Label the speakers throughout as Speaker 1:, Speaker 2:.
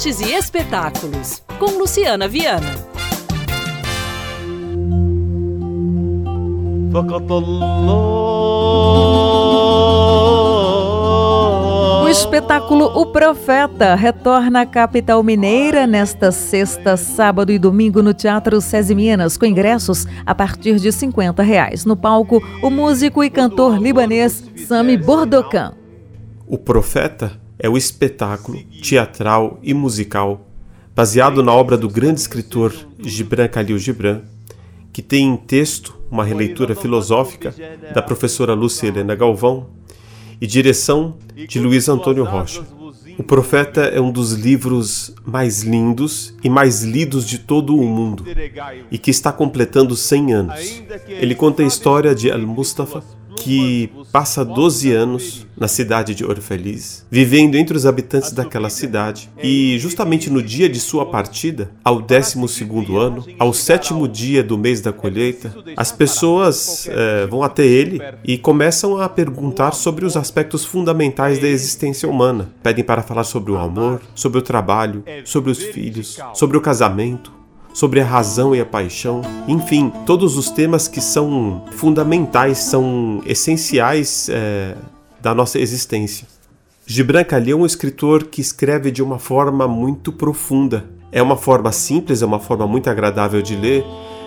Speaker 1: Artes e espetáculos, com Luciana Viana.
Speaker 2: O espetáculo O Profeta retorna à capital mineira nesta sexta, sábado e domingo no Teatro César Minas, com ingressos a partir de 50 reais. No palco, o músico e cantor libanês Sami Bordocan.
Speaker 3: O Profeta é o espetáculo teatral e musical baseado na obra do grande escritor Gibran Khalil Gibran, que tem em texto uma releitura filosófica da professora Lúcia Helena Galvão e direção de Luiz Antônio Rocha. O Profeta é um dos livros mais lindos e mais lidos de todo o mundo e que está completando 100 anos. Ele conta a história de Al-Mustafa, que passa 12 anos na cidade de Orfeliz, vivendo entre os habitantes daquela cidade. E justamente no dia de sua partida, ao 12 ano, ao sétimo dia do mês da colheita, as pessoas é, vão até ele e começam a perguntar sobre os aspectos fundamentais da existência humana. Pedem para falar sobre o amor, sobre o trabalho, sobre os filhos, sobre o casamento, sobre a razão e a paixão, enfim, todos os temas que são fundamentais, são essenciais é, da nossa existência. Gibran Khalil é um escritor que escreve de uma forma muito profunda. É uma forma simples, é uma forma muito agradável de ler.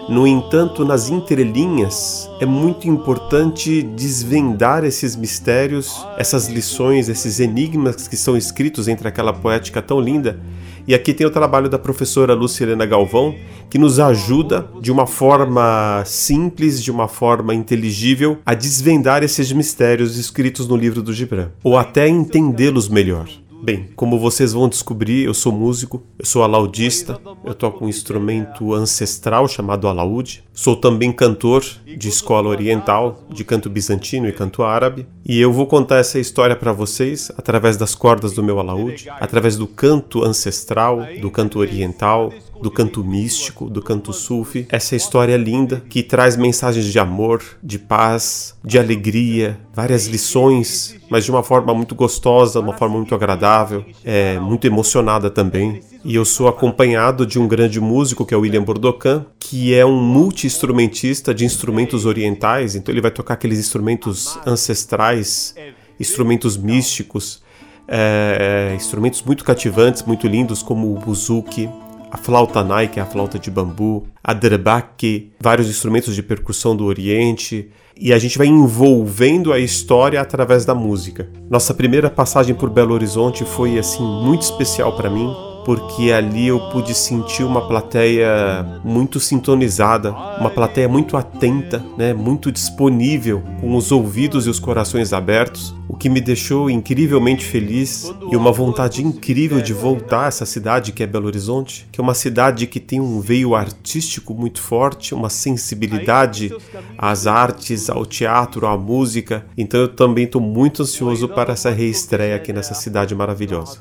Speaker 3: No entanto, nas entrelinhas, é muito importante desvendar esses mistérios, essas lições, esses enigmas que são escritos entre aquela poética tão linda e aqui tem o trabalho da professora Lucilena Galvão, que nos ajuda de uma forma simples, de uma forma inteligível, a desvendar esses mistérios escritos no livro do Gibran, ou até entendê-los melhor. Bem, como vocês vão descobrir, eu sou músico, eu sou alaudista, eu toco um instrumento ancestral chamado alaúde. Sou também cantor de escola oriental, de canto bizantino e canto árabe, e eu vou contar essa história para vocês através das cordas do meu alaúde, através do canto ancestral, do canto oriental, do canto místico, do canto sufi, essa história linda que traz mensagens de amor, de paz, de alegria, várias lições, mas de uma forma muito gostosa, uma forma muito agradável, é muito emocionada também. E eu sou acompanhado de um grande músico que é o William Bordocan, que é um multi-instrumentista de instrumentos orientais, então ele vai tocar aqueles instrumentos ancestrais, instrumentos místicos, é, instrumentos muito cativantes, muito lindos, como o buzuki, a flauta nai, que é a flauta de bambu, a drebak, vários instrumentos de percussão do Oriente, e a gente vai envolvendo a história através da música. Nossa primeira passagem por Belo Horizonte foi assim muito especial para mim, porque ali eu pude sentir uma plateia muito sintonizada, uma plateia muito atenta, né, muito disponível, com os ouvidos e os corações abertos, o que me deixou incrivelmente feliz e uma vontade incrível de voltar a essa cidade que é Belo Horizonte, que é uma cidade que tem um veio artístico muito forte, uma sensibilidade às artes, ao teatro, à música. Então eu também estou muito ansioso para essa reestreia aqui nessa cidade maravilhosa.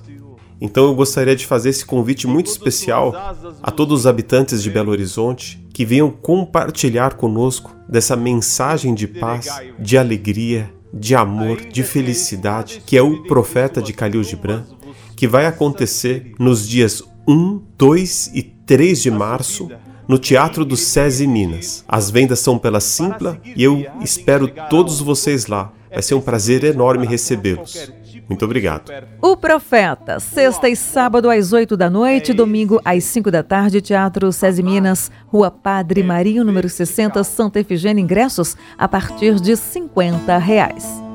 Speaker 3: Então eu gostaria de fazer esse convite muito especial a todos os habitantes de Belo Horizonte que venham compartilhar conosco dessa mensagem de paz, de alegria, de amor, de felicidade, que é o profeta de Khalil Gibran, que vai acontecer nos dias 1, 2 e 3 de março no Teatro do SESI Minas. As vendas são pela Simpla e eu espero todos vocês lá. Vai ser um prazer enorme recebê-los. Muito obrigado.
Speaker 2: O Profeta, sexta e sábado às oito da noite, domingo às cinco da tarde, Teatro SESI Minas, Rua Padre Marinho, número 60, Santa Efigênia, ingressos a partir de cinquenta reais.